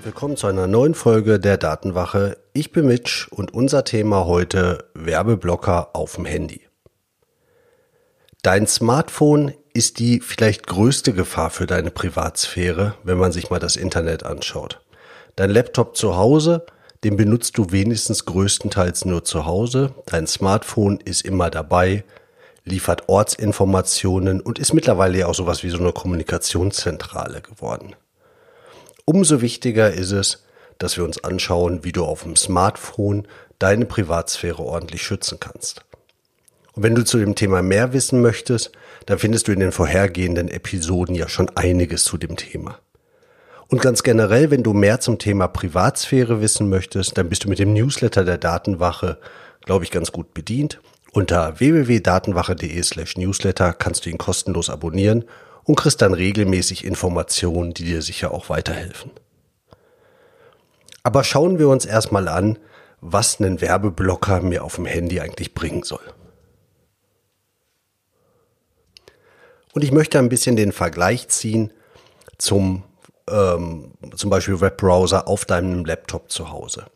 Herzlich willkommen zu einer neuen Folge der Datenwache. Ich bin Mitch und unser Thema heute Werbeblocker auf dem Handy. Dein Smartphone ist die vielleicht größte Gefahr für deine Privatsphäre, wenn man sich mal das Internet anschaut. Dein Laptop zu Hause, den benutzt du wenigstens größtenteils nur zu Hause. Dein Smartphone ist immer dabei, liefert Ortsinformationen und ist mittlerweile ja auch sowas wie so eine Kommunikationszentrale geworden. Umso wichtiger ist es, dass wir uns anschauen, wie du auf dem Smartphone deine Privatsphäre ordentlich schützen kannst. Und wenn du zu dem Thema mehr wissen möchtest, dann findest du in den vorhergehenden Episoden ja schon einiges zu dem Thema. Und ganz generell, wenn du mehr zum Thema Privatsphäre wissen möchtest, dann bist du mit dem Newsletter der Datenwache, glaube ich, ganz gut bedient. Unter www.datenwache.de slash newsletter kannst du ihn kostenlos abonnieren und kriegst dann regelmäßig Informationen, die dir sicher auch weiterhelfen. Aber schauen wir uns erstmal an, was ein Werbeblocker mir auf dem Handy eigentlich bringen soll. Und ich möchte ein bisschen den Vergleich ziehen zum ähm, zum Beispiel Webbrowser auf deinem Laptop zu Hause.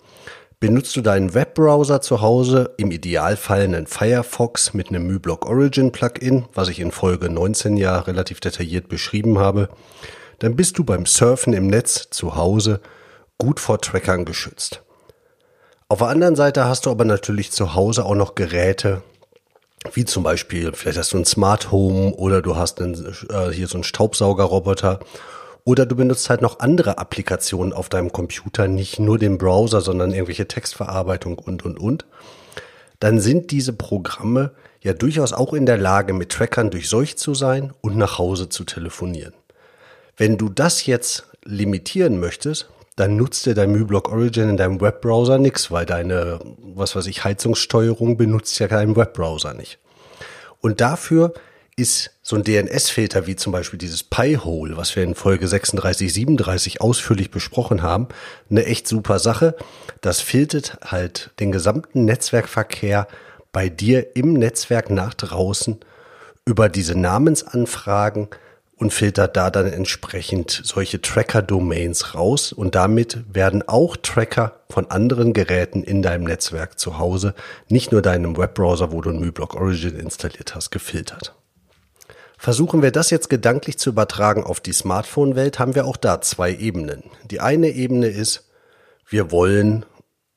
Benutzt du deinen Webbrowser zu Hause, im Idealfall einen Firefox mit einem MyBlock Origin Plugin, was ich in Folge 19 ja relativ detailliert beschrieben habe, dann bist du beim Surfen im Netz zu Hause gut vor Trackern geschützt. Auf der anderen Seite hast du aber natürlich zu Hause auch noch Geräte, wie zum Beispiel, vielleicht hast du ein Smart Home oder du hast einen, äh, hier so einen Staubsaugerroboter oder du benutzt halt noch andere Applikationen auf deinem Computer, nicht nur den Browser, sondern irgendwelche Textverarbeitung und, und, und. Dann sind diese Programme ja durchaus auch in der Lage, mit Trackern durchseucht zu sein und nach Hause zu telefonieren. Wenn du das jetzt limitieren möchtest, dann nutzt dir dein MyBlock Origin in deinem Webbrowser nichts, weil deine, was weiß ich, Heizungssteuerung benutzt ja keinen Webbrowser nicht. Und dafür ist so ein DNS-Filter wie zum Beispiel dieses Pi-Hole, was wir in Folge 36, 37 ausführlich besprochen haben, eine echt super Sache. Das filtert halt den gesamten Netzwerkverkehr bei dir im Netzwerk nach draußen über diese Namensanfragen und filtert da dann entsprechend solche Tracker-Domains raus und damit werden auch Tracker von anderen Geräten in deinem Netzwerk zu Hause, nicht nur deinem Webbrowser, wo du ein MyBlock Origin installiert hast, gefiltert. Versuchen wir das jetzt gedanklich zu übertragen auf die Smartphone-Welt, haben wir auch da zwei Ebenen. Die eine Ebene ist, wir wollen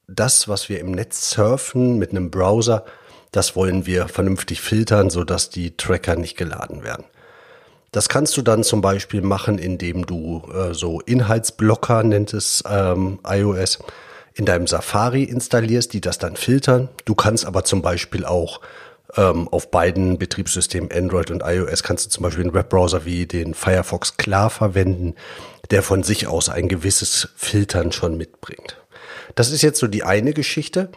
das, was wir im Netz surfen mit einem Browser, das wollen wir vernünftig filtern, sodass die Tracker nicht geladen werden. Das kannst du dann zum Beispiel machen, indem du äh, so Inhaltsblocker, nennt es ähm, iOS, in deinem Safari installierst, die das dann filtern. Du kannst aber zum Beispiel auch ähm, auf beiden Betriebssystemen Android und iOS kannst du zum Beispiel einen Webbrowser wie den Firefox klar verwenden, der von sich aus ein gewisses Filtern schon mitbringt. Das ist jetzt so die eine Geschichte,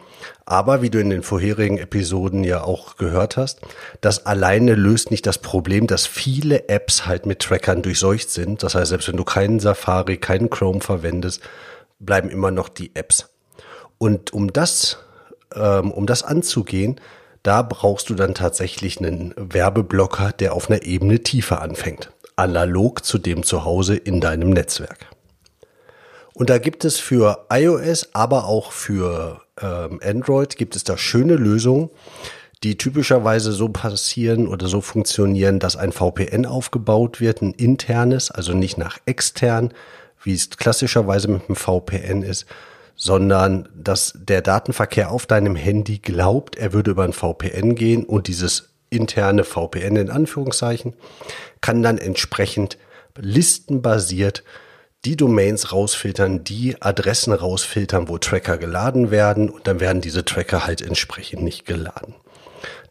aber wie du in den vorherigen Episoden ja auch gehört hast, das alleine löst nicht das Problem, dass viele Apps halt mit Trackern durchseucht sind. Das heißt, selbst wenn du keinen Safari, keinen Chrome verwendest, bleiben immer noch die Apps. Und um das, ähm, um das anzugehen, da brauchst du dann tatsächlich einen Werbeblocker, der auf einer Ebene tiefer anfängt. Analog zu dem zu Hause in deinem Netzwerk. Und da gibt es für iOS, aber auch für ähm, Android gibt es da schöne Lösungen, die typischerweise so passieren oder so funktionieren, dass ein VPN aufgebaut wird, ein internes, also nicht nach extern, wie es klassischerweise mit dem VPN ist, sondern dass der Datenverkehr auf deinem Handy glaubt, er würde über ein VPN gehen und dieses interne VPN in Anführungszeichen kann dann entsprechend listenbasiert die Domains rausfiltern, die Adressen rausfiltern, wo Tracker geladen werden und dann werden diese Tracker halt entsprechend nicht geladen.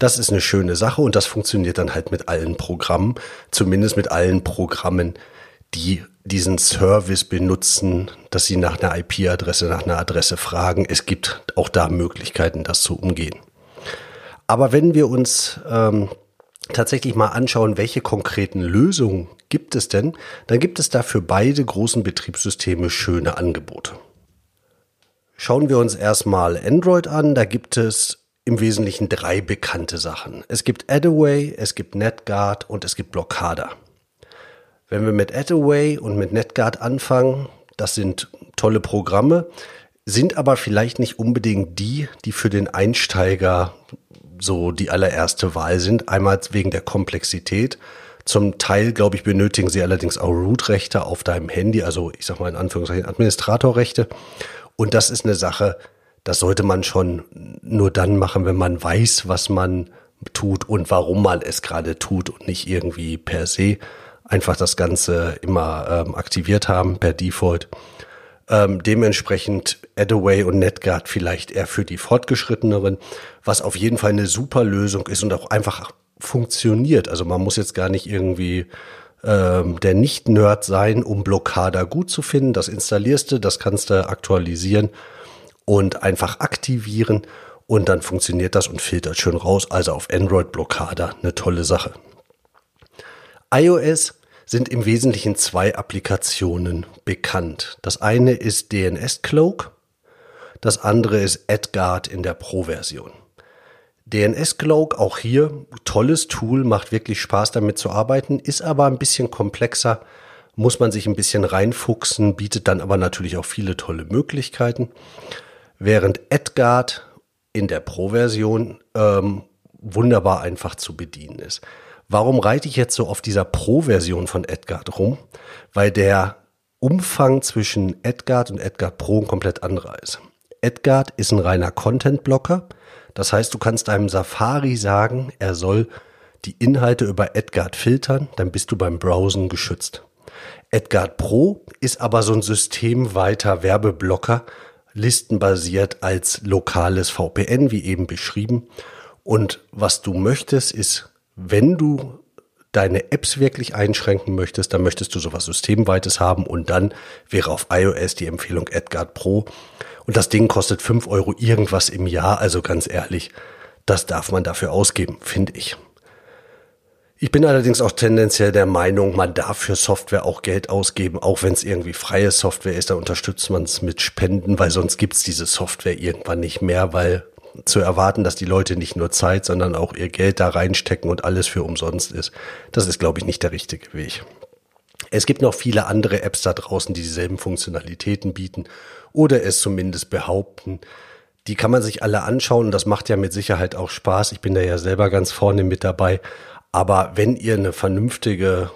Das ist eine schöne Sache und das funktioniert dann halt mit allen Programmen, zumindest mit allen Programmen, die diesen Service benutzen, dass sie nach einer IP-Adresse, nach einer Adresse fragen. Es gibt auch da Möglichkeiten, das zu umgehen. Aber wenn wir uns ähm, tatsächlich mal anschauen, welche konkreten Lösungen gibt es denn, dann gibt es da für beide großen Betriebssysteme schöne Angebote. Schauen wir uns erstmal Android an. Da gibt es im Wesentlichen drei bekannte Sachen. Es gibt Adaway, es gibt NetGuard und es gibt Blockada. Wenn wir mit Adaway und mit NetGuard anfangen, das sind tolle Programme, sind aber vielleicht nicht unbedingt die, die für den Einsteiger so die allererste Wahl sind. Einmal wegen der Komplexität. Zum Teil, glaube ich, benötigen sie allerdings auch Root-Rechte auf deinem Handy, also ich sage mal in Anführungszeichen Administratorrechte. Und das ist eine Sache, das sollte man schon nur dann machen, wenn man weiß, was man tut und warum man es gerade tut und nicht irgendwie per se einfach das Ganze immer ähm, aktiviert haben per Default. Ähm, dementsprechend Adaway und NetGuard vielleicht eher für die Fortgeschritteneren, was auf jeden Fall eine super Lösung ist und auch einfach funktioniert. Also man muss jetzt gar nicht irgendwie ähm, der Nicht-Nerd sein, um Blockada gut zu finden. Das installierst du, das kannst du aktualisieren und einfach aktivieren und dann funktioniert das und filtert schön raus. Also auf Android Blockada eine tolle Sache. iOS sind im Wesentlichen zwei Applikationen bekannt. Das eine ist DNS Cloak, das andere ist AdGuard in der Pro-Version. DNS Cloak, auch hier tolles Tool, macht wirklich Spaß damit zu arbeiten, ist aber ein bisschen komplexer, muss man sich ein bisschen reinfuchsen, bietet dann aber natürlich auch viele tolle Möglichkeiten. Während AdGuard in der Pro-Version ähm, wunderbar einfach zu bedienen ist. Warum reite ich jetzt so auf dieser Pro-Version von Edgard rum? Weil der Umfang zwischen Edgard und Edgard Pro ein komplett anderer ist. Edgard ist ein reiner Content-Blocker. Das heißt, du kannst einem Safari sagen, er soll die Inhalte über Edgard filtern, dann bist du beim Browsen geschützt. Edgard Pro ist aber so ein systemweiter Werbeblocker, listenbasiert als lokales VPN, wie eben beschrieben. Und was du möchtest, ist wenn du deine Apps wirklich einschränken möchtest, dann möchtest du sowas Systemweites haben und dann wäre auf iOS die Empfehlung AdGuard Pro. Und das Ding kostet fünf Euro irgendwas im Jahr, also ganz ehrlich, das darf man dafür ausgeben, finde ich. Ich bin allerdings auch tendenziell der Meinung, man darf für Software auch Geld ausgeben, auch wenn es irgendwie freie Software ist, dann unterstützt man es mit Spenden, weil sonst gibt's diese Software irgendwann nicht mehr, weil zu erwarten, dass die Leute nicht nur Zeit, sondern auch ihr Geld da reinstecken und alles für umsonst ist. Das ist, glaube ich, nicht der richtige Weg. Es gibt noch viele andere Apps da draußen, die dieselben Funktionalitäten bieten oder es zumindest behaupten. Die kann man sich alle anschauen und das macht ja mit Sicherheit auch Spaß. Ich bin da ja selber ganz vorne mit dabei. Aber wenn ihr eine vernünftige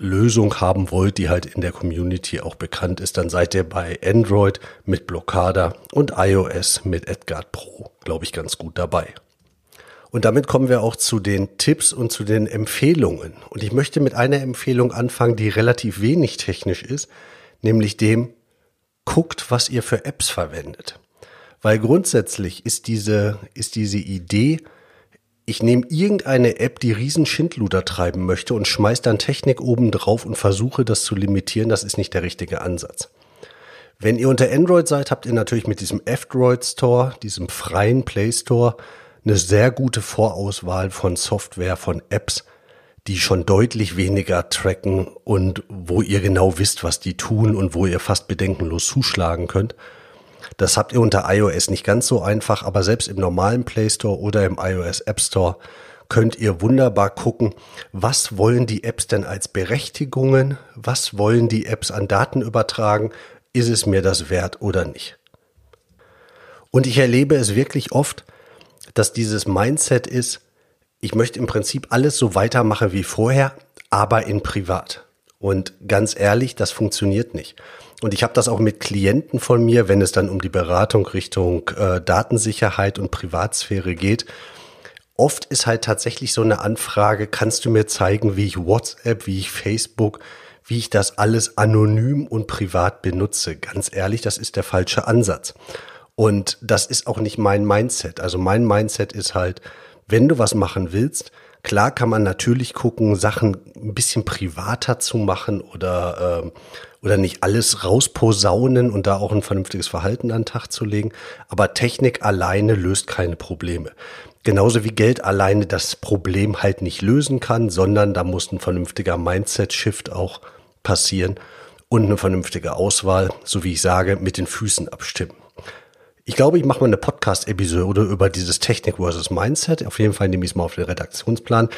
Lösung haben wollt, die halt in der Community auch bekannt ist, dann seid ihr bei Android mit Blockada und iOS mit Edgard Pro, glaube ich, ganz gut dabei. Und damit kommen wir auch zu den Tipps und zu den Empfehlungen. Und ich möchte mit einer Empfehlung anfangen, die relativ wenig technisch ist, nämlich dem, guckt, was ihr für Apps verwendet. Weil grundsätzlich ist diese, ist diese Idee, ich nehme irgendeine App, die riesen Schindluder treiben möchte und schmeiß dann Technik oben drauf und versuche das zu limitieren, das ist nicht der richtige Ansatz. Wenn ihr unter Android seid, habt ihr natürlich mit diesem F-Droid Store, diesem freien Play Store, eine sehr gute Vorauswahl von Software, von Apps, die schon deutlich weniger tracken und wo ihr genau wisst, was die tun und wo ihr fast bedenkenlos zuschlagen könnt. Das habt ihr unter iOS nicht ganz so einfach, aber selbst im normalen Play Store oder im iOS App Store könnt ihr wunderbar gucken, was wollen die Apps denn als Berechtigungen, was wollen die Apps an Daten übertragen, ist es mir das wert oder nicht. Und ich erlebe es wirklich oft, dass dieses Mindset ist, ich möchte im Prinzip alles so weitermachen wie vorher, aber in privat. Und ganz ehrlich, das funktioniert nicht. Und ich habe das auch mit Klienten von mir, wenn es dann um die Beratung Richtung äh, Datensicherheit und Privatsphäre geht. Oft ist halt tatsächlich so eine Anfrage, kannst du mir zeigen, wie ich WhatsApp, wie ich Facebook, wie ich das alles anonym und privat benutze. Ganz ehrlich, das ist der falsche Ansatz. Und das ist auch nicht mein Mindset. Also mein Mindset ist halt, wenn du was machen willst, klar kann man natürlich gucken, Sachen ein bisschen privater zu machen oder äh, oder nicht alles rausposaunen und da auch ein vernünftiges Verhalten an den Tag zu legen. Aber Technik alleine löst keine Probleme. Genauso wie Geld alleine das Problem halt nicht lösen kann, sondern da muss ein vernünftiger Mindset-Shift auch passieren und eine vernünftige Auswahl, so wie ich sage, mit den Füßen abstimmen. Ich glaube, ich mache mal eine Podcast-Episode über dieses Technik versus Mindset. Auf jeden Fall nehme ich es mal auf den Redaktionsplan.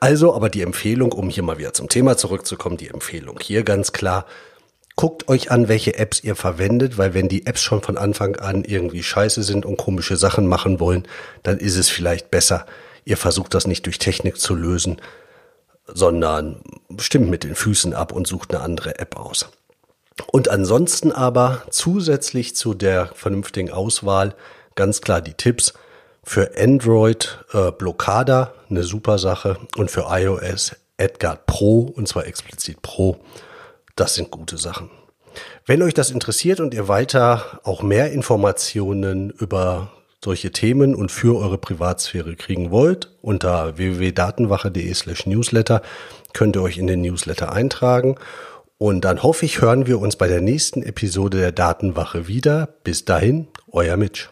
Also, aber die Empfehlung, um hier mal wieder zum Thema zurückzukommen, die Empfehlung hier ganz klar, guckt euch an, welche Apps ihr verwendet, weil wenn die Apps schon von Anfang an irgendwie scheiße sind und komische Sachen machen wollen, dann ist es vielleicht besser, ihr versucht das nicht durch Technik zu lösen, sondern stimmt mit den Füßen ab und sucht eine andere App aus. Und ansonsten aber zusätzlich zu der vernünftigen Auswahl ganz klar die Tipps für Android äh, Blockada, eine super Sache, und für iOS Edgard Pro, und zwar explizit Pro das sind gute Sachen. Wenn euch das interessiert und ihr weiter auch mehr Informationen über solche Themen und für eure Privatsphäre kriegen wollt, unter www.datenwache.de slash newsletter könnt ihr euch in den Newsletter eintragen. Und dann hoffe ich, hören wir uns bei der nächsten Episode der Datenwache wieder. Bis dahin, euer Mitch.